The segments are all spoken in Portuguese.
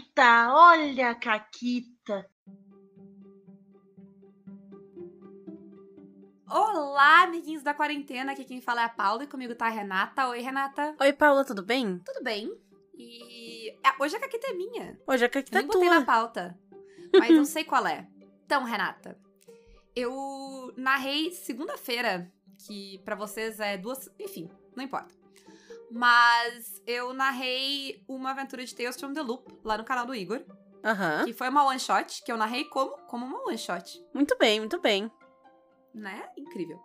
Caquita, olha a Caquita. Olá, amiguinhos da quarentena. Aqui quem fala é a Paula e comigo tá a Renata. Oi, Renata. Oi, Paula, tudo bem? Tudo bem? E é, hoje a Caquita é minha. Hoje a Caquita Eu é nem botei na tua. pauta. Mas eu sei qual é. Então, Renata, eu narrei segunda-feira, que pra vocês é duas. Enfim, não importa. Mas eu narrei uma aventura de Tales from the Loop lá no canal do Igor. Aham. Que foi uma one shot, que eu narrei como? Como uma one shot. Muito bem, muito bem. né? Incrível.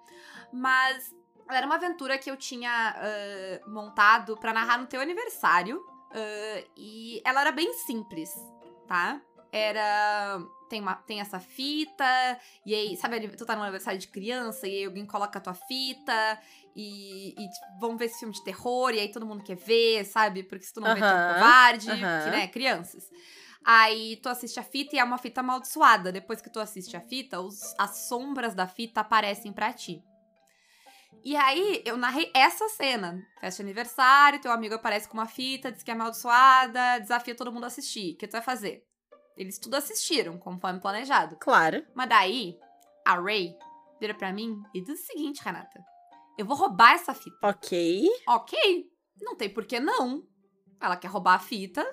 Mas era uma aventura que eu tinha ah, montado pra narrar no teu aniversário. ah, e ela era bem simples, tá? Era. Tem, uma, tem essa fita, e aí, sabe, tu tá no aniversário de criança, e aí alguém coloca a tua fita, e, e tipo, vamos ver esse filme de terror, e aí todo mundo quer ver, sabe? Porque se tu não vê, tu é um covarde, aham. que, né, crianças. Aí tu assiste a fita e é uma fita amaldiçoada. Depois que tu assiste a fita, os- as sombras da fita aparecem pra ti. E aí eu narrei essa cena. Festa de aniversário, teu amigo aparece com uma fita, diz que é amaldiçoada, desafia todo mundo a assistir. O que tu vai fazer? Eles tudo assistiram, conforme planejado. Claro. Mas daí, a Ray vira pra mim e diz o seguinte, Renata. Eu vou roubar essa fita. Ok. Ok, não tem por que não. Ela quer roubar a fita,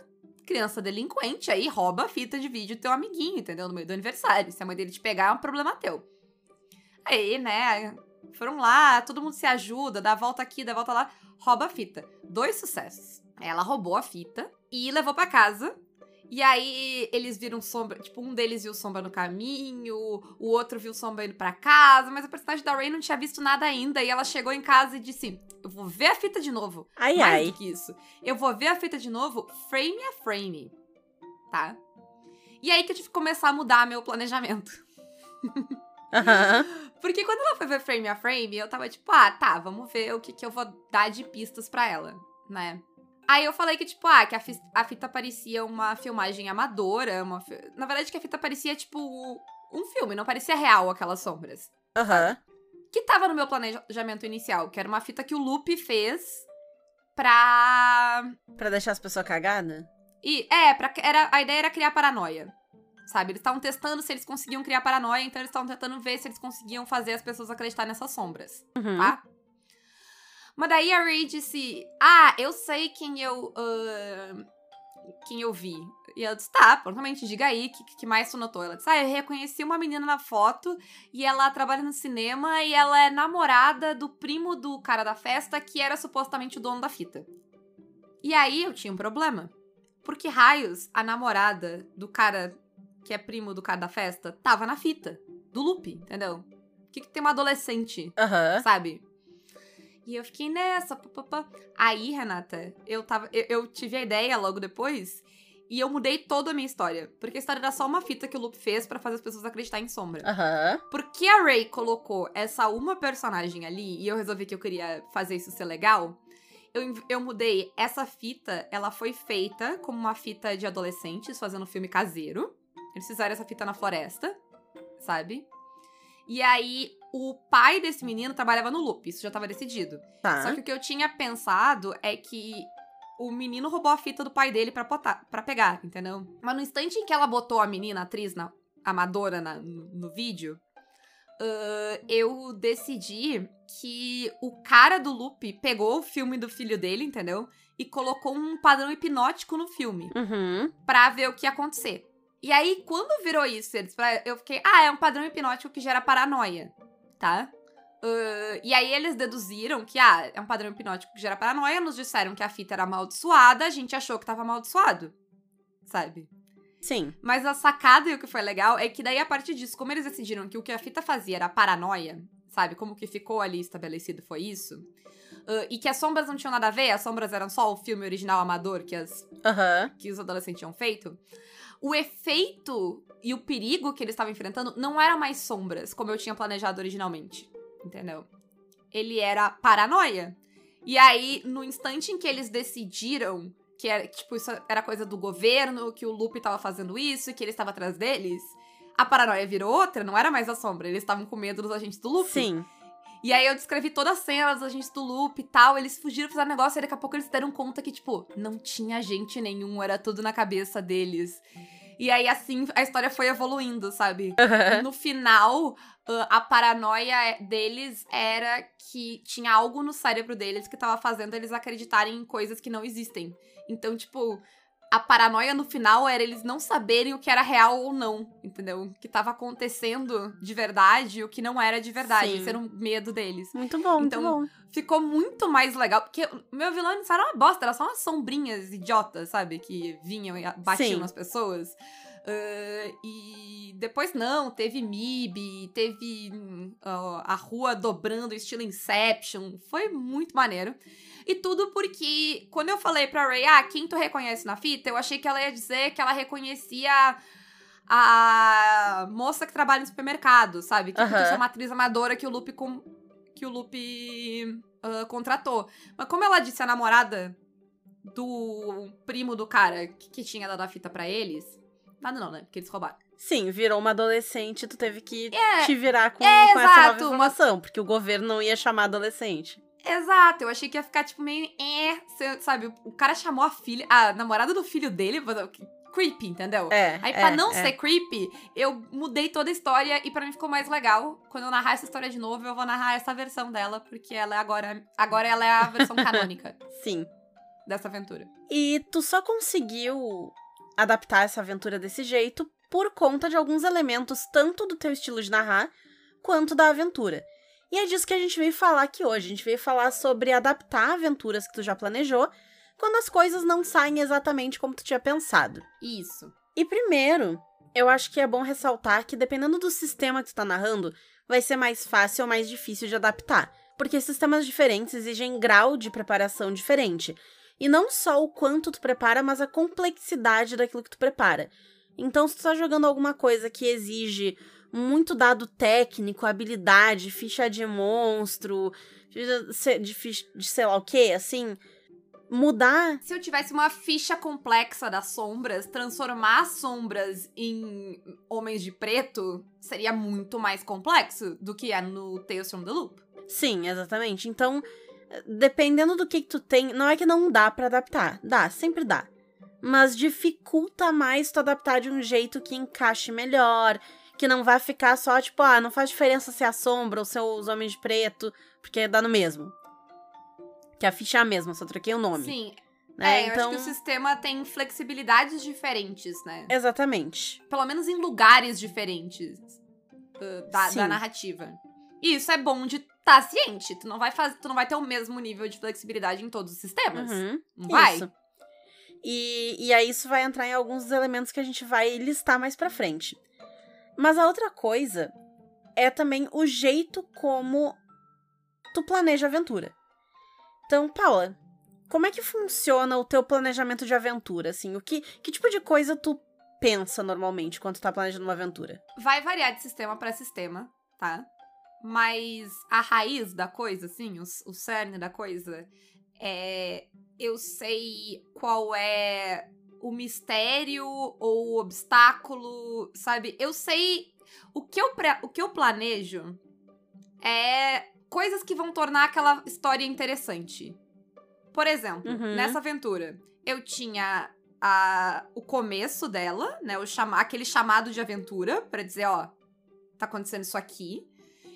criança delinquente, aí rouba a fita de vídeo do teu amiguinho, entendeu? No meio do aniversário. Se a mãe dele te pegar, é um problema teu. Aí, né, foram lá, todo mundo se ajuda, dá a volta aqui, dá a volta lá, rouba a fita. Dois sucessos. Ela roubou a fita e levou pra casa. E aí eles viram sombra, tipo, um deles viu sombra no caminho, o outro viu sombra indo pra casa, mas a personagem da Ray não tinha visto nada ainda e ela chegou em casa e disse: "Eu vou ver a fita de novo". Ai, Mais ai. do que isso. Eu vou ver a fita de novo, frame a frame. Tá? E aí que eu tive que começar a mudar meu planejamento. Aham. Porque quando ela foi ver frame a frame, eu tava tipo, ah, tá, vamos ver o que, que eu vou dar de pistas pra ela, né? Aí eu falei que, tipo, ah, que a, fi- a fita parecia uma filmagem amadora, uma fi- na verdade que a fita parecia, tipo, um filme, não parecia real aquelas sombras. Aham. Que tava no meu planejamento inicial, que era uma fita que o Loop fez pra Pra deixar as pessoas cagadas? E é, pra, era, a ideia era criar paranoia. Sabe? Eles estavam testando se eles conseguiam criar paranoia, então eles estavam tentando ver se eles conseguiam fazer as pessoas acreditar nessas sombras, Uhum. tá? Mas daí a Ray disse: Ah, eu sei quem eu. ah, quem eu vi. E eu disse: Tá, prontamente, diga aí, o que, que mais tu notou? Ela disse: Ah, eu reconheci uma menina na foto e ela trabalha no cinema e ela é namorada do primo do cara da festa que era supostamente o dono da fita. E aí eu tinha um problema. Porque raios, a namorada do cara que é primo do cara da festa tava na fita do loop, entendeu? O que, que tem uma adolescente, sabe? E eu fiquei nessa, papapá. Aí, Renata, eu tava. Eu, eu tive a ideia logo depois e eu mudei toda a minha história. Porque a história era só uma fita que o Loop fez pra fazer as pessoas acreditarem em sombra. Aham. Porque a Ray colocou essa uma personagem ali e eu resolvi que eu queria fazer isso ser legal, eu, eu mudei essa fita, ela foi feita como uma fita de adolescentes fazendo filme caseiro. Eles fizeram essa fita na floresta, sabe? E aí, o pai desse menino trabalhava no loop, isso já tava decidido. Tá. Só que o que eu tinha pensado é que o menino roubou a fita do pai dele pra, botar, pra pegar, entendeu? Mas no instante em que ela botou a menina, a atriz na, amadora na- no, no vídeo, ah, eu decidi que o cara do loop pegou o filme do filho dele, entendeu? E colocou um padrão hipnótico no filme Uhum. pra ver o que ia acontecer. E aí, quando virou isso, eles, eu fiquei, ah, é um padrão hipnótico que gera paranoia, tá? Ah, e aí eles deduziram que, ah, é um padrão hipnótico que gera paranoia, nos disseram que a fita era amaldiçoada, a gente achou que tava amaldiçoado, sabe? Sim. Mas a sacada e o que foi legal é que daí, a partir disso, como eles decidiram que o que a fita fazia era paranoia, sabe? Como que ficou ali estabelecido foi isso. ah, e que as sombras não tinham nada a ver, as sombras eram só o filme original amador que as que os adolescentes tinham feito, o efeito e o perigo que eles estavam enfrentando não eram mais sombras, como eu tinha planejado originalmente. Entendeu? Ele era paranoia. E aí, no instante em que eles decidiram que era, tipo, isso era coisa do governo, que o Lupe tava fazendo isso e que ele estava atrás deles, a paranoia virou outra, não era mais a sombra. Eles estavam com medo dos agentes do Lupe. Sim. E aí eu descrevi toda a cena dos agentes do loop e tal. Eles fugiram, fizeram negócio, e daqui a pouco eles deram conta que, tipo, não tinha agente nenhum, era tudo na cabeça deles. E aí, assim, a história foi evoluindo, sabe? Uhum. No final, a paranoia deles era que tinha algo no cérebro deles que tava fazendo eles acreditarem em coisas que não existem. Então, tipo, a paranoia no final era eles não saberem o que era real ou não, entendeu? O que tava acontecendo de verdade e o que não era de verdade. Sim. Esse era o medo deles. Muito bom, Então, muito bom. Ficou muito mais legal, porque o meu vilão não era uma bosta, era só umas sombrinhas idiotas, sabe? Que vinham e batiam Sim. nas pessoas. Ah, e depois não, teve MIB, teve ó, a rua dobrando estilo Inception. Foi muito maneiro. E tudo porque quando eu falei pra Ray, ah, quem tu reconhece na fita, eu achei que ela ia dizer que ela reconhecia a moça que trabalha no supermercado, sabe? Que podia ser uma atriz amadora que o Lupe com... que o Lupe ah, contratou. Mas como ela disse a namorada do primo do cara que, que tinha dado a fita pra eles, nada não, né? Porque eles roubaram. Sim, virou uma adolescente, tu teve que É, te virar com, é, com essa nova exato, informação, porque o governo não ia chamar adolescente. Exato, eu achei que ia ficar, tipo, meio. É, sabe? O cara chamou a filha. A namorada do filho dele. Creepy, entendeu? É. Aí, é, pra não é. ser creepy, eu mudei toda a história e pra mim ficou mais legal. Quando eu narrar essa história de novo, eu vou narrar essa versão dela, porque ela é agora. Agora ela é a versão canônica Sim. dessa aventura. E tu só conseguiu adaptar essa aventura desse jeito por conta de alguns elementos, tanto do teu estilo de narrar, quanto da aventura. E é disso que a gente veio falar aqui hoje. A gente veio falar sobre adaptar aventuras que tu já planejou quando as coisas não saem exatamente como tu tinha pensado. Isso. E primeiro, eu acho que é bom ressaltar que dependendo do sistema que tu tá narrando, vai ser mais fácil ou mais difícil de adaptar. Porque sistemas diferentes exigem grau de preparação diferente. E não só o quanto tu prepara, mas a complexidade daquilo que tu prepara. Então, se tu tá jogando alguma coisa que exige muito dado técnico, habilidade, ficha de monstro, de, de, de sei lá o que, assim, mudar Se eu tivesse uma ficha complexa das sombras, transformar as sombras em homens de preto seria muito mais complexo do que é no Tales from the Loop. Sim, exatamente. Então, dependendo do que, que tu tem, não é que não dá pra adaptar. Dá, sempre dá. Mas dificulta mais tu adaptar de um jeito que encaixe melhor, que não vai ficar só tipo, ah, não faz diferença se é a sombra ou se é os homens de preto, porque dá no mesmo. Que a ficha é a mesma, só troquei o nome. Sim, né? é, eu então, acho que o sistema tem flexibilidades diferentes, né? exatamente. Pelo menos em lugares diferentes uh, da, da narrativa. E isso é bom de estar ciente. Tu não vai fazer, tu não vai ter o mesmo nível de flexibilidade em todos os sistemas. Uhum. Não vai? Isso. E, e aí isso vai entrar em alguns dos elementos que a gente vai listar mais pra frente. Mas a outra coisa é também o jeito como tu planeja a aventura. Então, Paula, como é que funciona o teu planejamento de aventura? Assim, o que, que tipo de coisa tu pensa normalmente quando tu tá planejando uma aventura? Vai variar de sistema pra sistema, tá? Mas a raiz da coisa, assim, o, o cerne da coisa, é. Eu sei qual é o mistério ou o obstáculo, sabe? Eu sei. O que eu, o que eu planejo é coisas que vão tornar aquela história interessante. Por exemplo, Uhum. nessa aventura, eu tinha a, o começo dela, né? O chama, aquele chamado de aventura pra dizer, ó, tá acontecendo isso aqui.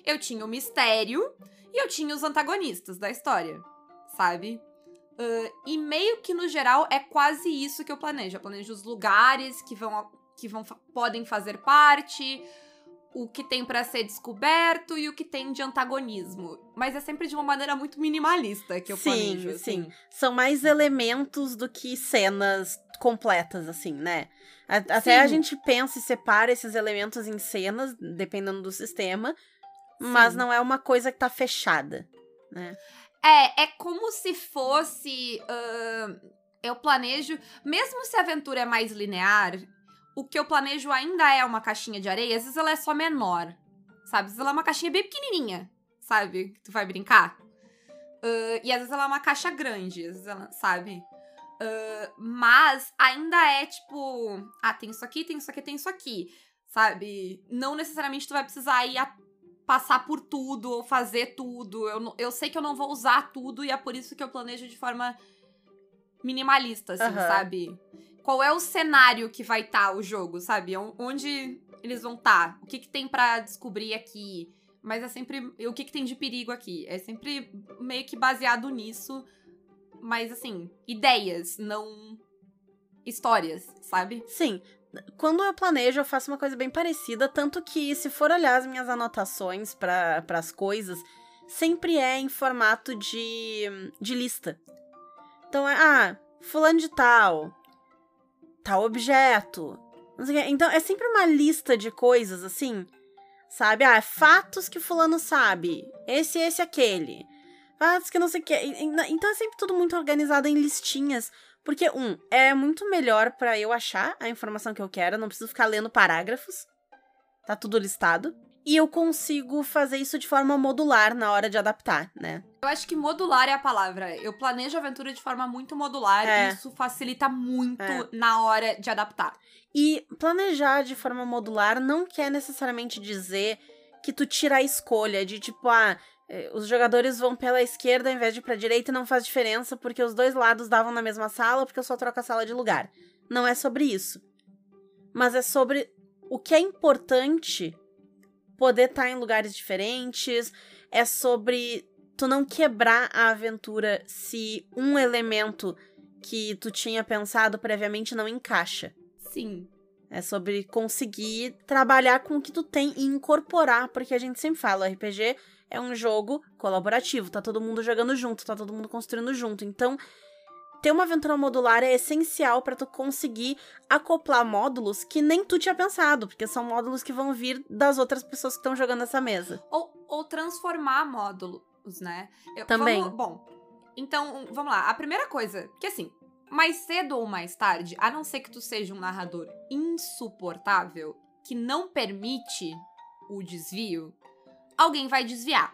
Eu tinha o mistério e eu tinha os antagonistas da história, sabe? Ah, e meio que no geral é quase isso que eu planejo. Eu planejo os lugares que vão que vão podem fazer parte, o que tem pra ser descoberto e o que tem de antagonismo. Mas é sempre de uma maneira muito minimalista que eu Sim, planejo. assim. sim. São mais elementos do que cenas completas, assim, né? A- Até a gente pensa e separa esses elementos em cenas, dependendo do sistema, mas não é uma coisa que tá fechada, né? É, é como se fosse. ahn, eu planejo. Mesmo se a aventura é mais linear, o que eu planejo ainda é uma caixinha de areia. Às vezes ela é só menor. Sabe? Às vezes ela é uma caixinha bem pequenininha. Sabe? Que tu vai brincar. Ah, e às vezes ela é uma caixa grande. Às vezes ela. Sabe? Ah, mas ainda é tipo. Ah, tem isso aqui, tem isso aqui, tem isso aqui. Sabe? Não necessariamente tu vai precisar ir a passar por tudo ou fazer tudo. Eu, eu sei que eu não vou usar tudo e é por isso que eu planejo de forma minimalista, assim, Aham. sabe? Qual é o cenário que vai estar o jogo, sabe? Onde eles vão estar? O que, que tem pra descobrir aqui? Mas é sempre. O que, que tem de perigo aqui? É sempre meio que baseado nisso. Mas, assim, ideias, não histórias, sabe? Sim. Quando eu planejo, eu faço uma coisa bem parecida, tanto que se for olhar as minhas anotações para as coisas, sempre é em formato de, de lista. Então é, ah, fulano de tal, tal objeto, não sei o quê. Então é sempre uma lista de coisas assim, sabe? Ah, fatos que fulano sabe, esse, esse, aquele. Fatos que não sei o quê. Então é sempre tudo muito organizado em listinhas. Porque, um, é muito melhor para eu achar a informação que eu quero, não preciso ficar lendo parágrafos. Tá tudo listado. E eu consigo fazer isso de forma modular na hora de adaptar, né? Eu acho que modular é a palavra. Eu planejo a aventura de forma muito modular É. e isso facilita muito É. na hora de adaptar. E planejar de forma modular não quer necessariamente dizer que tu tira a escolha de tipo, ah, os jogadores vão pela esquerda ao invés de pra direita e não faz diferença porque os dois lados davam na mesma sala porque eu só troco a sala de lugar. Não é sobre isso. Mas é sobre o que é importante poder estar em lugares diferentes, é sobre tu não quebrar a aventura se um elemento que tu tinha pensado previamente não encaixa. Sim. É sobre conseguir trabalhar com o que tu tem e incorporar, porque a gente sempre fala, o RPG é um jogo colaborativo, tá todo mundo jogando junto, tá todo mundo construindo junto. Então, ter uma aventura modular é essencial pra tu conseguir acoplar módulos que nem tu tinha pensado, porque são módulos que vão vir das outras pessoas que estão jogando essa mesa. Ou, ou transformar módulos, né? Eu- Também. vamos- bom, então, vamos lá. A primeira coisa, que assim, mais cedo ou mais tarde, a não ser que tu seja um narrador insuportável, que não permite o desvio, alguém vai desviar,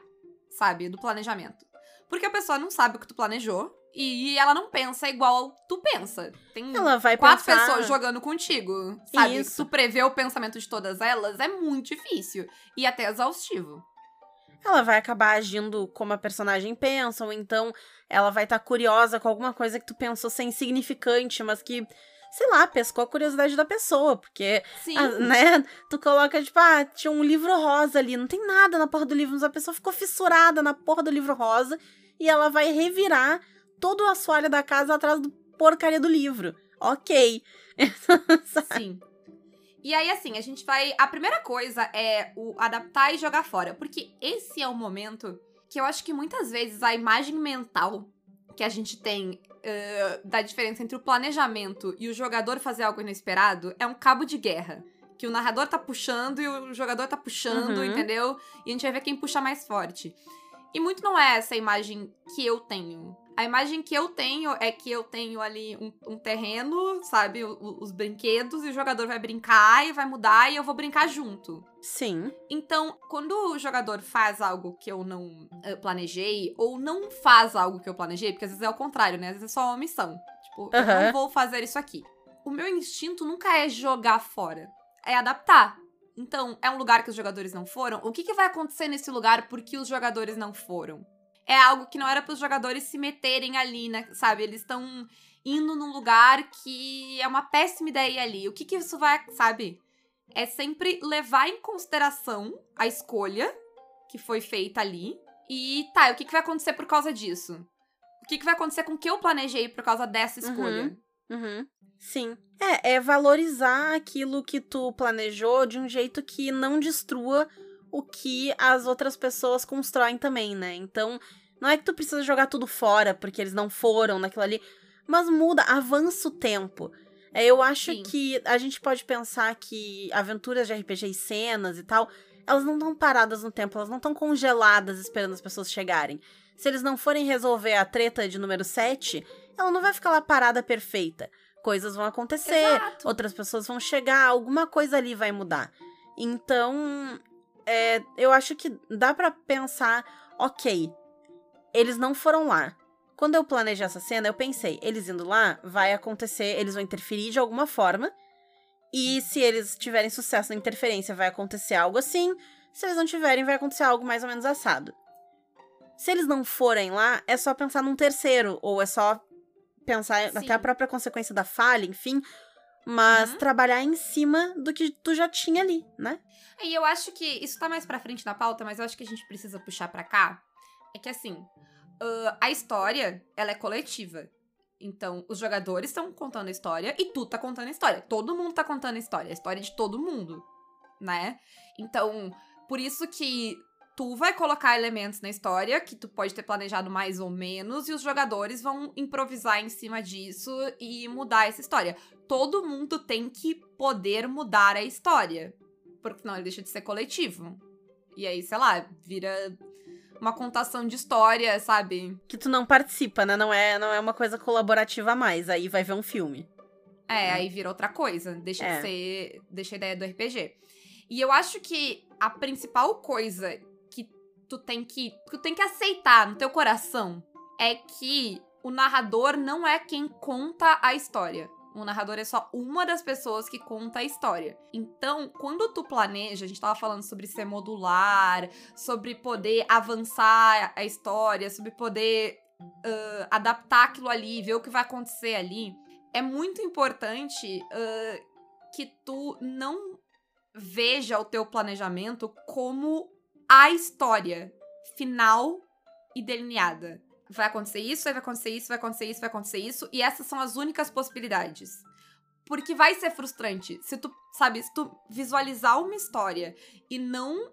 sabe, do planejamento. Porque a pessoa não sabe o que tu planejou e ela não pensa igual tu pensa. Tem Ela vai quatro pensar... pessoas jogando contigo, sabe? Isso. Tu prever o pensamento de todas elas é muito difícil e até exaustivo. ela vai acabar agindo como a personagem pensa, ou então ela vai estar curiosa com alguma coisa que tu pensou ser insignificante, mas que, sei lá, pescou a curiosidade da pessoa, porque, Sim. ah, né, tu coloca, tipo, ah, tinha um livro rosa ali, não tem nada na porra do livro, mas a pessoa ficou fissurada na porra do livro rosa, e ela vai revirar todo o assoalho da casa atrás do porcaria do livro. Ok. Sim. E aí, assim, a gente vai. A primeira coisa é o adaptar e jogar fora. Porque esse é o momento que eu acho que muitas vezes a imagem mental que a gente tem eh, da diferença entre o planejamento e o jogador fazer algo inesperado é um cabo de guerra. Que o narrador tá puxando e o jogador tá puxando, Uhum. entendeu? E a gente vai ver quem puxa mais forte. E muito não é essa imagem que eu tenho. A imagem que eu tenho é que eu tenho ali um, um terreno, sabe? o- os brinquedos, e o jogador vai brincar e vai mudar e eu vou brincar junto. Sim. Então, quando o jogador faz algo que eu não eh, planejei, ou não faz algo que eu planejei, porque às vezes é o contrário, né? Às vezes é só uma omissão. Tipo, eu Aham. não vou fazer isso aqui. O meu instinto nunca é jogar fora, é adaptar. Então, é um lugar que os jogadores não foram. O que, que vai acontecer nesse lugar porque os jogadores não foram? É algo que não era para os jogadores se meterem ali, né? Sabe? Eles estão indo num lugar que é uma péssima ideia ali. O que, que isso vai, sabe? é sempre levar em consideração a escolha que foi feita ali. E tá, o que, que vai acontecer por causa disso? O que, que vai acontecer com o que eu planejei por causa dessa escolha? Uhum. Sim. É, é valorizar aquilo que tu planejou de um jeito que não destrua o que as outras pessoas constroem também, né? Então, não é que tu precisa jogar tudo fora porque eles não foram naquilo ali, mas muda, avança o tempo. É, eu acho Sim. que a gente pode pensar que aventuras de RPG e cenas e tal, elas não estão paradas no tempo, elas não estão congeladas esperando as pessoas chegarem. Se eles não forem resolver a treta de número 7, ela não vai ficar lá parada perfeita. Coisas vão acontecer, Exato. outras pessoas vão chegar, alguma coisa ali vai mudar. Então, é, eu acho que dá pra pensar, ok, eles não foram lá. Quando eu planejei essa cena, eu pensei, eles indo lá, vai acontecer, eles vão interferir de alguma forma. E se eles tiverem sucesso na interferência, vai acontecer algo assim. Se eles não tiverem, vai acontecer algo mais ou menos assado. Se eles não forem lá, é só pensar num terceiro, ou é só pensar Sim. até a própria consequência da falha, enfim, mas Uhum. trabalhar em cima do que tu já tinha ali, né? E eu acho que isso tá mais pra frente na pauta, mas eu acho que a gente precisa puxar pra cá. É que assim, ah, a história, ela é coletiva. Então, os jogadores estão contando a história e tu tá contando a história. Todo mundo tá contando a história. A história de todo mundo, né? Então, por isso que tu vai colocar elementos na história que tu pode ter planejado mais ou menos e os jogadores vão improvisar em cima disso e mudar essa história. Todo mundo tem que poder mudar a história porque senão ele deixa de ser coletivo. E aí, sei lá, vira uma contação de história, sabe? Que tu não participa, né? Não é, não é uma coisa colaborativa a mais. Aí vai ver um filme. É, aí vira outra coisa. Deixa É. de ser. Deixa a ideia do RPG. E eu acho que a principal coisa tu tem que. tu tem que aceitar no teu coração é que o narrador não é quem conta a história. O narrador é só uma das pessoas que conta a história. Então, quando tu planeja, a gente tava falando sobre ser modular, sobre poder avançar a história, sobre poder ah, adaptar aquilo ali, ver o que vai acontecer ali. É muito importante ah, que tu não veja o teu planejamento como a história final e delineada. Vai acontecer isso, vai acontecer isso, vai acontecer isso, vai acontecer isso, e essas são as únicas possibilidades. Porque vai ser frustrante se tu, sabe, se tu visualizar uma história e não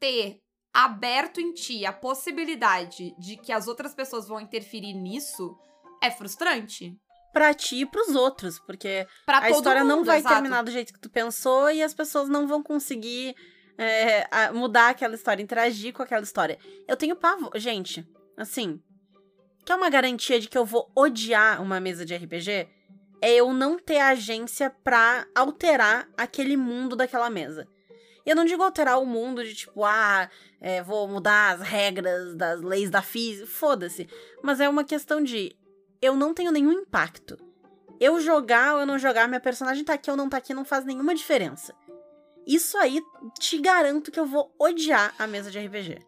ter aberto em ti a possibilidade de que as outras pessoas vão interferir nisso, é frustrante. Pra ti e pros outros, porque Pra a história não mundo, vai exato. terminar do jeito que tu pensou e as pessoas não vão conseguir é, mudar aquela história, interagir com aquela história. Eu tenho pavor. Gente, assim. Quer uma garantia de que eu vou odiar uma mesa de RPG? É eu não ter agência pra alterar aquele mundo daquela mesa. E eu não digo alterar o mundo de tipo, ah, é, vou mudar as regras das leis da física. Foda-se. Mas é uma questão de eu não tenho nenhum impacto. Eu jogar ou eu não jogar, minha personagem tá aqui ou não tá aqui, não faz nenhuma diferença. Isso aí, te garanto que eu vou odiar a mesa de RPG.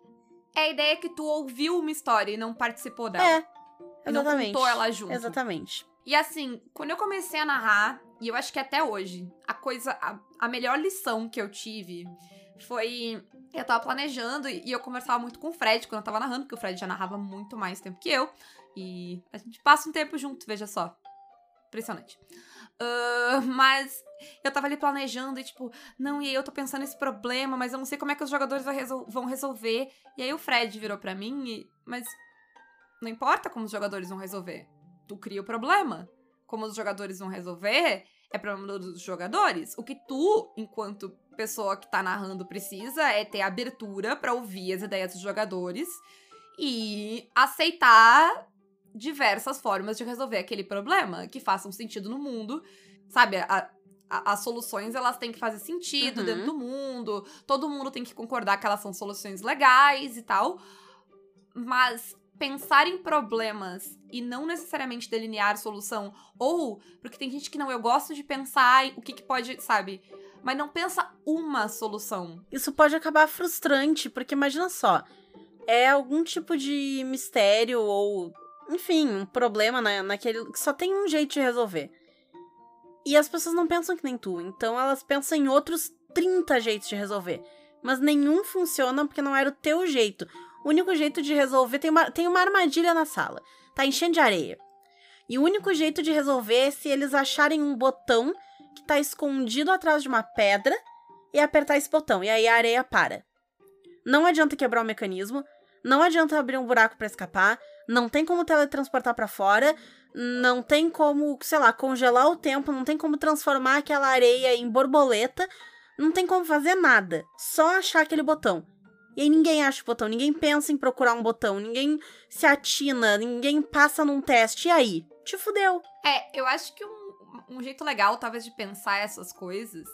É a ideia que tu ouviu uma história e não participou dela. É, E não exatamente. contou ela junto. Exatamente. E assim, quando eu comecei a narrar, e eu acho que até hoje, a coisa, a, a melhor lição que eu tive foi. Eu tava planejando e eu conversava muito com o Fred quando eu tava narrando, porque o Fred já narrava muito mais tempo que eu. E a gente passa um tempo junto, veja só. Impressionante. Ah, mas eu tava ali planejando e tipo, não, e aí eu tô pensando nesse problema, mas eu não sei como é que os jogadores vão resolver. E aí o Fred virou pra mim e. Mas não importa como os jogadores vão resolver. Tu cria o problema. Como os jogadores vão resolver, é problema dos jogadores. O que tu, enquanto pessoa que tá narrando, precisa é ter abertura pra ouvir as ideias dos jogadores e aceitar diversas formas de resolver aquele problema que façam sentido no mundo. Sabe, a- a- as soluções elas têm que fazer sentido Uhum. dentro do mundo, todo mundo tem que concordar que elas são soluções legais e tal. Mas pensar em problemas e não necessariamente delinear solução, ou porque tem gente que não, eu gosto de pensar o que, que pode, sabe? Mas não pensa uma solução. Isso pode acabar frustrante, porque imagina só. É algum tipo de mistério ou, enfim, um problema na, naquele. que só tem um jeito de resolver. E as pessoas não pensam que nem tu, então elas pensam em outros 30 jeitos de resolver. Mas nenhum funciona porque não era o teu jeito. O único jeito de resolver tem uma, tem uma armadilha na sala. Tá enchendo de areia. E o único jeito de resolver é se eles acharem um botão que tá escondido atrás de uma pedra e apertar esse botão. E aí a areia para. Não adianta quebrar o mecanismo, não adianta abrir um buraco pra escapar, não tem como teletransportar pra fora, não tem como, sei lá, congelar o tempo, não tem como transformar aquela areia em borboleta, não tem como fazer nada. Só achar aquele botão. E aí ninguém acha o botão, ninguém pensa em procurar um botão, ninguém se atina, ninguém passa num teste. E aí? Te fudeu. É, eu acho que um, um jeito legal, talvez, de pensar essas coisas,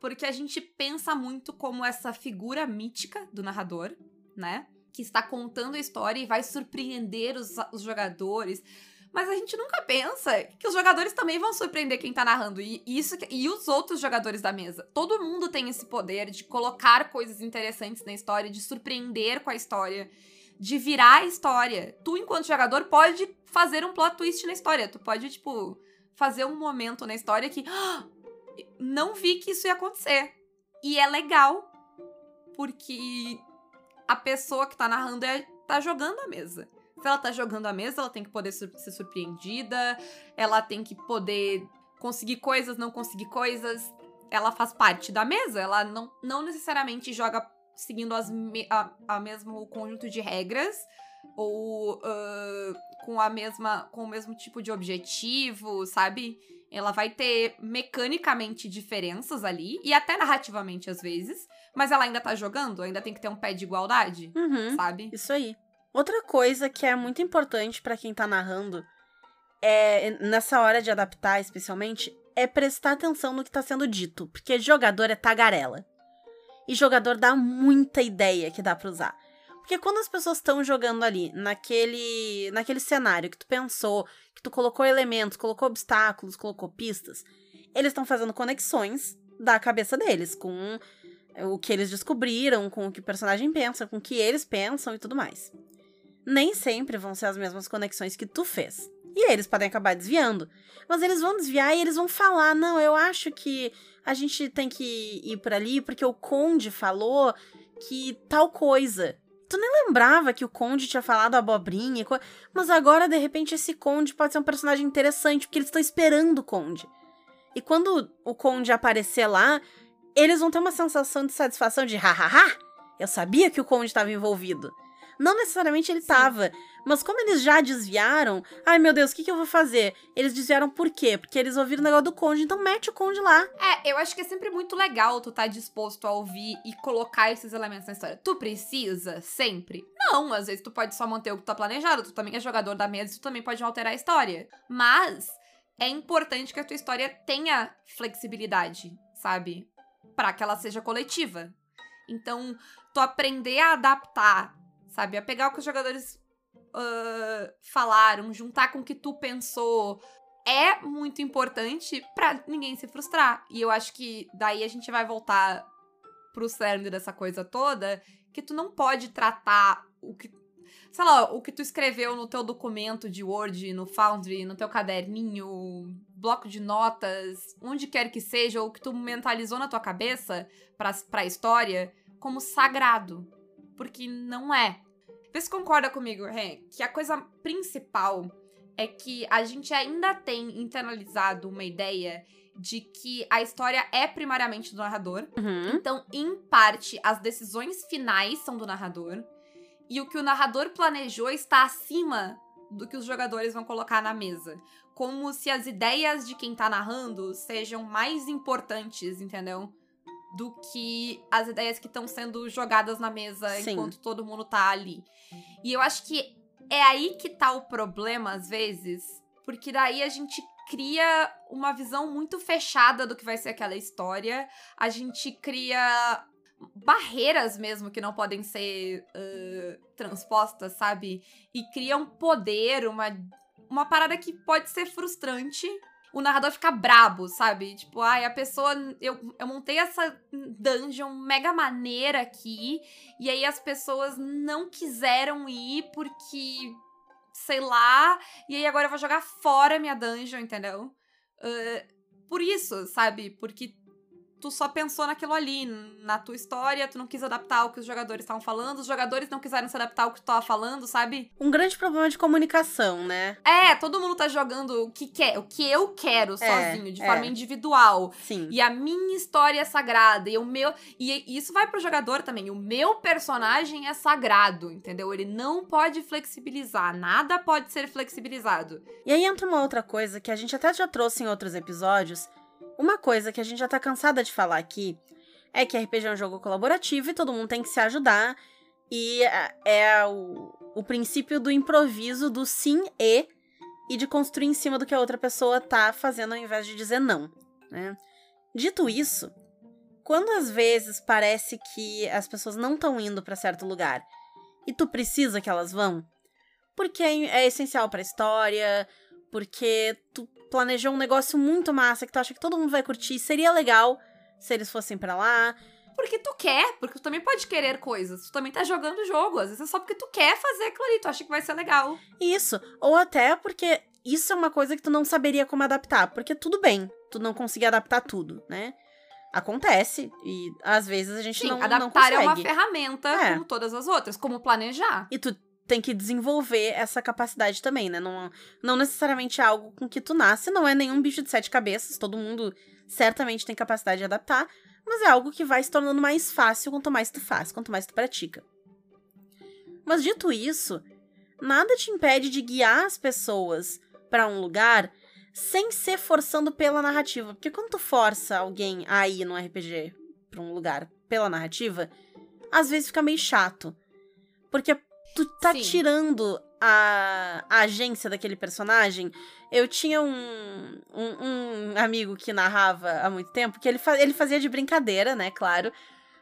porque a gente pensa muito como essa figura mítica do narrador, né? Que está contando a história e vai surpreender os, os jogadores. Mas a gente nunca pensa que os jogadores também vão surpreender quem tá narrando. E isso e os outros jogadores da mesa. Todo mundo tem esse poder de colocar coisas interessantes na história, de surpreender com a história, de virar a história. Tu, enquanto jogador, pode fazer um plot twist na história. Tu pode, tipo, fazer um momento na história que. "Ah, não vi que isso ia acontecer. E é legal. Porque a pessoa que tá narrando é, tá jogando a mesa. Se ela tá jogando a mesa, ela tem que poder sur- ser surpreendida, ela tem que poder conseguir coisas, não conseguir coisas. Ela faz parte da mesa, ela não, não necessariamente joga seguindo as me- a, a mesmo conjunto de regras ou ah, com a mesma com o mesmo tipo de objetivo, sabe? Ela vai ter mecanicamente diferenças ali e até narrativamente às vezes, mas ela ainda tá jogando, ainda tem que ter um pé de igualdade, Uhum. sabe? Isso aí. Outra coisa que é muito importante pra quem tá narrando é nessa hora de adaptar, especialmente, é prestar atenção no que tá sendo dito, porque jogador é tagarela. E jogador dá muita ideia que dá pra usar. Porque quando as pessoas estão jogando ali, naquele, naquele cenário que tu pensou, que tu colocou elementos, colocou obstáculos, colocou pistas, eles estão fazendo conexões da cabeça deles com o que eles descobriram, com o que o personagem pensa, com o que eles pensam e tudo mais. Nem sempre vão ser as mesmas conexões que tu fez. E eles podem acabar desviando. Mas eles vão desviar e eles vão falar: não, eu acho que a gente tem que ir por ali porque o Conde falou que tal coisa. Tu nem lembrava que o Conde tinha falado abobrinha, co- mas agora de repente esse Conde pode ser um personagem interessante porque eles estão esperando o Conde. E quando o Conde aparecer lá, eles vão ter uma sensação de satisfação de hahaha, eu sabia que o Conde estava envolvido. Não necessariamente ele estava, mas como eles já desviaram, ai meu Deus, o que, que eu vou fazer? Eles desviaram por quê? Porque eles ouviram o negócio do Conde, então mete o Conde lá. É, eu acho que é sempre muito legal tu tá disposto a ouvir e colocar esses elementos na história. Tu precisa sempre? Não, às vezes tu pode só manter o que tá planejado, tu também é jogador da mesa, tu também pode alterar a história. Mas é importante que a tua história tenha flexibilidade, sabe? Pra que ela seja coletiva. Então, tu aprender a adaptar, sabe? A pegar o que os jogadores ah, falaram, juntar com o que tu pensou, é muito importante pra ninguém se frustrar. E eu acho que daí a gente vai voltar pro cerne dessa coisa toda, que tu não pode tratar o que sei lá, o que tu escreveu no teu documento de Word, no Foundry, no teu caderninho, bloco de notas, onde quer que seja, ou que tu mentalizou na tua cabeça pra, pra história, como sagrado. Porque não é. Vê se concorda comigo, Ren, que a coisa principal é que a gente ainda tem internalizado uma ideia de que a história é primariamente do narrador. Uhum. Então, em parte, as decisões finais são do narrador. E o que o narrador planejou está acima do que os jogadores vão colocar na mesa. Como se as ideias de quem tá narrando sejam mais importantes, entendeu? Do que as ideias que estão sendo jogadas na mesa Sim. enquanto todo mundo tá ali. E eu acho que é aí que tá o problema, às vezes, porque daí a gente cria uma visão muito fechada do que vai ser aquela história. A gente cria barreiras mesmo que não podem ser ah, transpostas, sabe? E cria um poder, uma, uma parada que pode ser frustrante. O narrador fica brabo, sabe? Tipo, ai, a pessoa. Eu, eu montei essa dungeon mega maneira aqui. E aí as pessoas não quiseram ir porque. Sei lá. E aí agora eu vou jogar fora minha dungeon, entendeu? Ah, por isso, sabe? Porque tu só pensou naquilo ali, na tua história, tu não quis adaptar o que os jogadores estavam falando, os jogadores não quiseram se adaptar ao que tu tava falando, sabe? Um grande problema de comunicação, né? É, todo mundo tá jogando o que quer, o que eu quero sozinho, de é. forma individual. Sim. E a minha história é sagrada, e o meu. E isso vai pro jogador também. O meu personagem é sagrado, entendeu? Ele não pode flexibilizar, nada pode ser flexibilizado. E aí entra uma outra coisa que a gente até já trouxe em outros episódios. Uma coisa que a gente já tá cansada de falar aqui é que RPG é um jogo colaborativo e todo mundo tem que se ajudar. E é- é o, o princípio do improviso, do sim e, e de construir em cima do que a outra pessoa tá fazendo ao invés de dizer não. Né? Dito isso, quando às vezes parece que as pessoas não estão indo pra certo lugar e tu precisa que elas vão, porque é, é essencial pra história, Porque tu planejou um negócio muito massa que tu acha que todo mundo vai curtir. Seria legal se eles fossem para lá. Porque tu quer, porque tu também pode querer coisas. Tu também tá jogando o jogo. Às vezes é só porque tu quer fazer aquilo ali, tu acha que vai ser legal. Isso. Ou até porque isso é uma coisa que tu não saberia como adaptar. Porque tudo bem, tu não conseguir adaptar tudo, né? Acontece. E às vezes a gente Sim, não, não adaptar consegue. é uma ferramenta É. como todas as outras, como planejar. E tu tem que desenvolver essa capacidade também, né? Não, não necessariamente é algo com que tu nasce, não é nenhum bicho de sete cabeças, todo mundo certamente tem capacidade de adaptar, mas é algo que vai se tornando mais fácil quanto mais tu faz, quanto mais tu pratica. Mas dito isso, nada te impede de guiar as pessoas pra um lugar sem ser forçando pela narrativa, porque quando tu força alguém a ir num RPG pra um lugar pela narrativa, às vezes fica meio chato. Porque tu tá Sim. tirando a, a agência daquele personagem. Eu tinha um, um, um amigo que narrava há muito tempo, que ele, fa ele fazia de brincadeira, né, claro.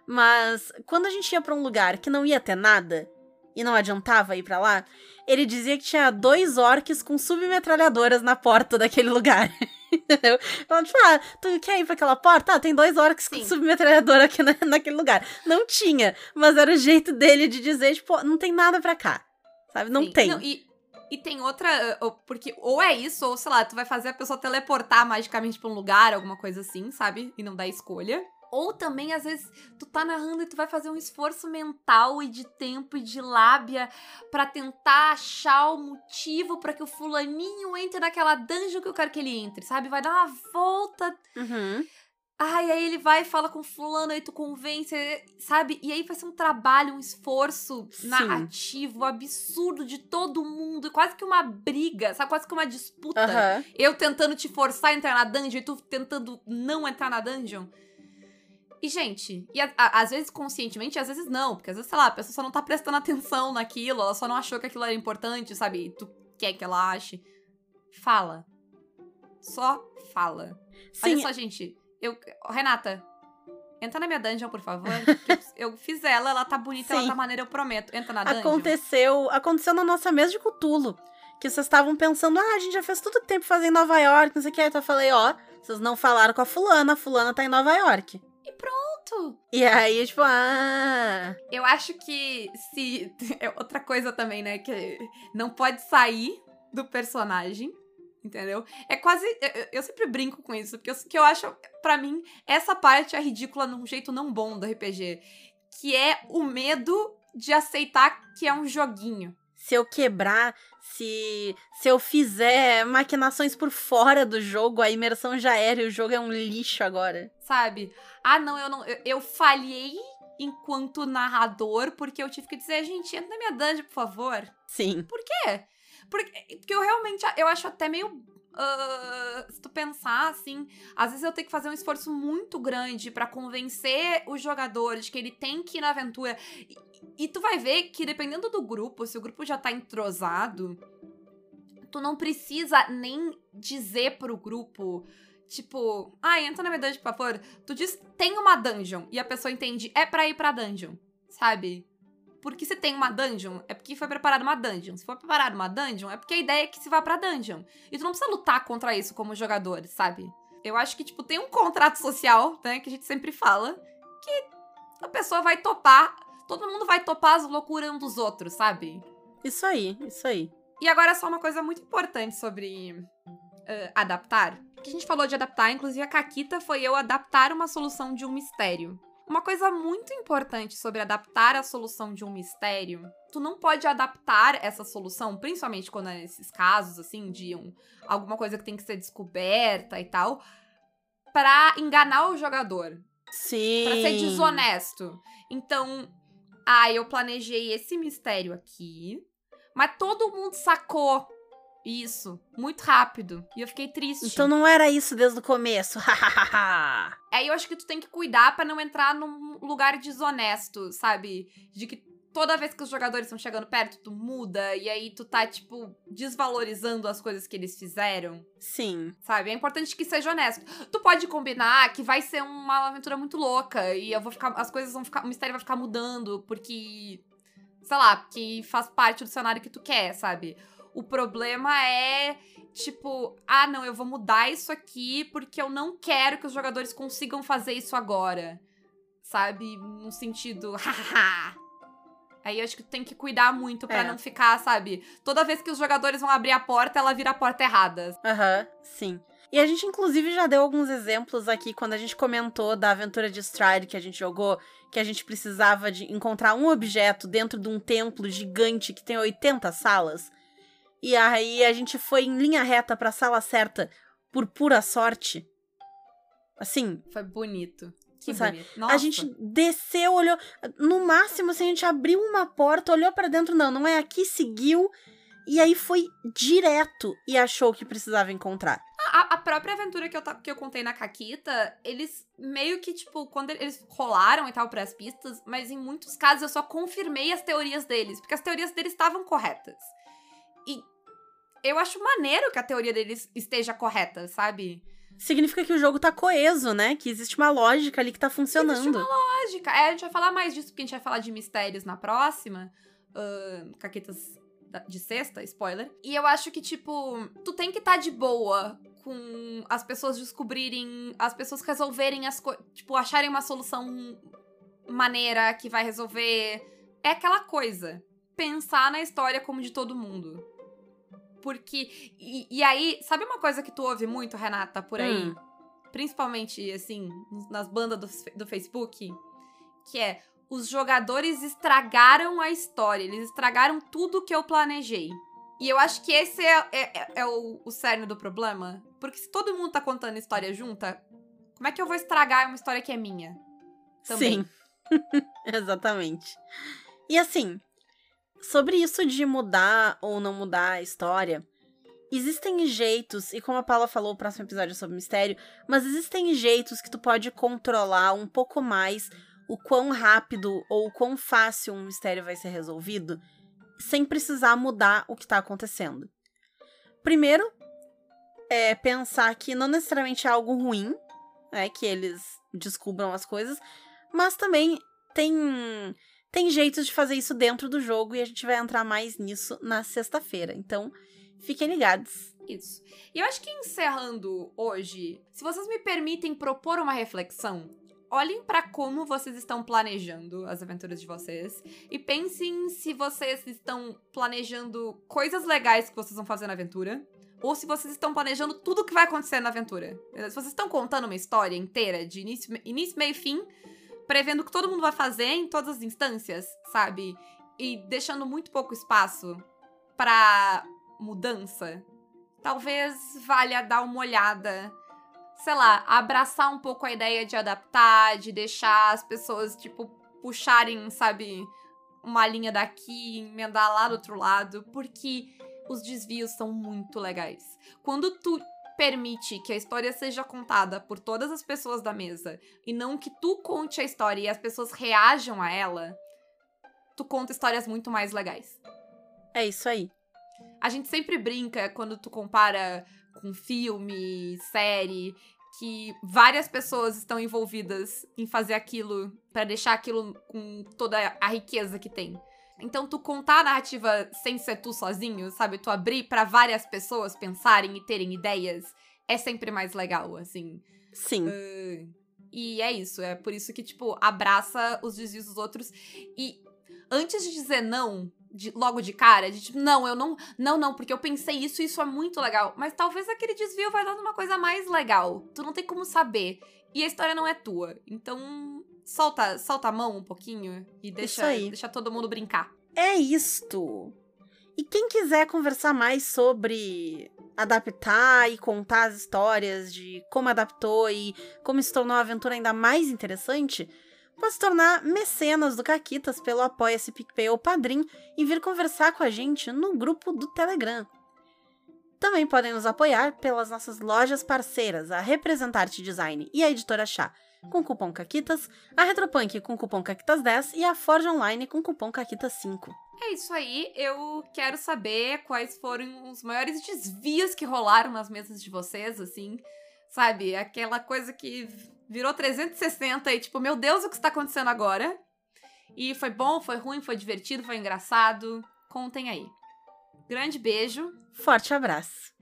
Mas quando a gente ia pra um lugar que não ia ter nada, e não adiantava ir pra lá, ele dizia que tinha dois orcs com submetralhadoras na porta daquele lugar. Entendeu? Então, tipo, ah, tu quer ir pra aquela porta? Ah, tem dois orcs com Sim. submetralhadora aqui na- naquele lugar. Não tinha, mas era o jeito dele de dizer, tipo, não tem nada pra cá. Sabe? Não Sim. tem. e, e tem outra. ou- Porque ou é isso, ou sei lá, tu vai fazer a pessoa teleportar magicamente pra um lugar, alguma coisa assim, sabe? E não dá escolha. Ou também, às vezes, tu tá narrando e tu vai fazer um esforço mental e de tempo e de lábia pra tentar achar o motivo pra que o fulaninho entre naquela dungeon que eu quero que ele entre, sabe? Vai dar uma volta Uhum. Ai, aí ele vai e fala com fulano, aí tu convence, sabe? E aí vai ser um trabalho, um esforço Sim. narrativo absurdo de todo mundo, quase que uma briga, sabe? Quase que uma disputa. Eu tentando te forçar a entrar na dungeon e tu tentando não entrar na dungeon. E, gente, e a- a- às vezes conscientemente, às vezes não, porque às vezes, sei lá, a pessoa só não tá prestando atenção naquilo, ela só não achou que aquilo era importante, sabe? E tu quer que ela ache. Fala. Só fala. Sim, Olha só, gente. Eu, Renata, entra na minha dungeon, por favor. eu, eu fiz ela, ela tá bonita, ela Sim. tá maneira, eu prometo. Entra na dungeon. aconteceu, aconteceu na nossa mesa de Cutulo. Que vocês estavam pensando, ah, a gente já fez tudo que tem pra fazer em Nova York, não sei o que. Aí eu falei, ó, vocês não falaram com a fulana, a fulana tá em Nova York. E aí, tipo, ah. Eu acho que se. É outra coisa também, né? Que não pode sair do personagem. Entendeu? É quase. Eu, eu sempre brinco com isso, porque eu, que eu acho, pra mim, essa parte é ridícula num jeito não bom do RPG. Que é o medo de aceitar que é um joguinho. Se eu quebrar, se, se eu fizer maquinações por fora do jogo, a imersão já era e o jogo é um lixo agora. sabe? Ah, não, eu não. Eu, eu falhei enquanto narrador, porque eu tive que dizer, gente, entra na minha dungeon, por favor. Sim. Por quê? Porque, porque eu realmente eu acho até meio. ah, se tu pensar assim, às vezes eu tenho que fazer um esforço muito grande pra convencer o jogador de que ele tem que ir na aventura. E, tu vai ver que dependendo do grupo, se o grupo já tá entrosado, tu não precisa nem dizer pro grupo, tipo, ah, entra na minha dungeon, por favor. Tu diz, tem uma dungeon, e a pessoa entende, é pra ir pra dungeon, sabe? Porque se tem uma dungeon, é porque foi preparada uma dungeon. Se for preparada uma dungeon, é porque a ideia é que se vá pra dungeon. E tu não precisa lutar contra isso como jogador, sabe? Eu acho que, tipo, tem um contrato social, né, que a gente sempre fala, que a pessoa vai topar, todo mundo vai topar as loucuras um dos outros, sabe? Isso aí, isso aí. E agora só uma coisa muito importante sobre eh, adaptar. Que a gente falou de adaptar, inclusive a Caquita foi eu adaptar uma solução de um mistério. Uma coisa muito importante sobre adaptar a solução de um mistério, tu não pode adaptar essa solução, principalmente quando é nesses casos, assim, de um, alguma coisa que tem que ser descoberta e tal, pra enganar o jogador. Sim. Pra ser desonesto. Então, ah, eu planejei esse mistério aqui, mas todo mundo sacou isso muito rápido. E eu fiquei triste. Então não era isso desde o começo. Aí eu acho que tu tem que cuidar pra não entrar num lugar desonesto, sabe? De que toda vez que os jogadores estão chegando perto, tu muda e aí tu tá, tipo, desvalorizando as coisas que eles fizeram. Sim. Sabe? É importante que seja honesto. Tu pode combinar que vai ser uma aventura muito louca e eu vou ficar. As coisas vão ficar. O mistério vai ficar mudando, porque. Sei lá, porque faz parte do cenário que tu quer, sabe? O problema é tipo, ah, não, eu vou mudar isso aqui porque eu não quero que os jogadores consigam fazer isso agora. Sabe? No sentido, hahaha. Aí acho que tem que cuidar muito pra É. não ficar, sabe? Toda vez que os jogadores vão abrir a porta, ela vira a porta errada. Aham, sim. E a gente, inclusive, já deu alguns exemplos aqui quando a gente comentou da aventura de Stride que a gente jogou, que a gente precisava de encontrar um objeto dentro de um templo gigante que tem 80 salas. E aí a gente foi em linha reta pra sala certa por pura sorte. Assim, Foi bonito. Que. Nossa. a gente desceu, olhou. No máximo, assim, a gente abriu uma porta, olhou pra dentro, não, não é aqui, seguiu. E aí foi direto e achou que precisava encontrar. A, a própria aventura que eu, que eu contei na Caquita, eles meio que, tipo, quando eles rolaram e tal para as pistas, mas em muitos casos eu só confirmei as teorias deles, porque as teorias deles estavam corretas. E eu acho maneiro que a teoria deles esteja correta, sabe? Significa que o jogo tá coeso, né? Que existe uma lógica ali que tá funcionando. Lógica. É, a gente vai falar mais disso, porque a gente vai falar de mistérios na próxima. ahn, Caquetas de sexta, spoiler. E eu acho que, tipo, tu tem que estar de boa com as pessoas descobrirem, as pessoas resolverem as coisas, tipo, acharem uma solução maneira que vai resolver. É aquela coisa. Pensar na história como de todo mundo. Porque. E, e aí, sabe uma coisa que tu ouve muito, Renata, por aí? Hum. Principalmente, assim, nas bandas do, do Facebook? Que é. Os jogadores estragaram a história, eles estragaram tudo que eu planejei. E eu acho que esse é, é, é- é o, o cerne do problema. Porque se todo mundo tá contando história junta, como é que eu vou estragar uma história que é minha? Também. Sim. Exatamente. E assim, sobre isso de mudar ou não mudar a história, existem jeitos, e como a Paula falou, o próximo episódio é sobre mistério, mas existem jeitos que tu pode controlar um pouco mais o quão rápido ou o quão fácil um mistério vai ser resolvido, sem precisar mudar o que tá acontecendo. Primeiro, é pensar que não necessariamente é algo ruim, né, que eles descubram as coisas, mas também tem tem jeitos de fazer isso dentro do jogo e a gente vai entrar mais nisso na sexta-feira. Então, fiquem ligados. Isso. E eu acho que encerrando hoje, se vocês me permitem propor uma reflexão, olhem pra como vocês estão planejando as aventuras de vocês e pensem se vocês estão planejando coisas legais que vocês vão fazer na aventura. Ou se vocês estão planejando tudo que vai acontecer na aventura. Se vocês estão contando uma história inteira, de início, início meio e fim, prevendo o que todo mundo vai fazer em todas as instâncias, sabe? E deixando muito pouco espaço pra mudança, talvez valha dar uma olhada. Sei lá, abraçar um pouco a ideia de adaptar, de deixar as pessoas, tipo, puxarem, sabe, uma linha daqui, emendar lá do outro lado, porque os desvios são muito legais. Quando tu permite que a história seja contada por todas as pessoas da mesa e não que tu conte a história e as pessoas reajam a ela, tu conta histórias muito mais legais. É isso aí. A gente sempre brinca quando tu compara com filme, série, que várias pessoas estão envolvidas em fazer aquilo pra deixar aquilo com toda a riqueza que tem. Então tu contar a narrativa sem ser tu sozinho, sabe? Tu abrir pra várias pessoas pensarem e terem ideias é sempre mais legal, assim. Sim. E é isso, é por isso que, tipo, abraça os desvios dos outros. E antes de dizer não, de- logo de cara, de tipo, não, eu não, não, não, porque eu pensei isso e isso é muito legal. Mas talvez aquele desvio vai dando uma coisa mais legal. Tu não tem como saber. E a história não é tua. Então, solta, solta a mão um pouquinho e deixa, aí. deixa todo mundo brincar. É isto. E quem quiser conversar mais sobre adaptar e contar as histórias de como adaptou e como se tornou a aventura ainda mais interessante, pode se tornar mecenas do Caquitas pelo Apoia-se PicPay ou Padrim e vir conversar com a gente no grupo do Telegram. Também podem nos apoiar pelas nossas lojas parceiras, a Representarte Design e a Editora Chá, com cupom CAQUITAS, a Retropunk com cupom CAQUITAS10 e a Forge Online com cupom CAQUITAS5. É isso aí, eu quero saber quais foram os maiores desvios que rolaram nas mesas de vocês, assim, sabe? Aquela coisa que virou 360 e tipo, meu Deus, o que está acontecendo agora? E foi bom, foi ruim, foi divertido, foi engraçado? Contem aí. Grande beijo. Forte abraço!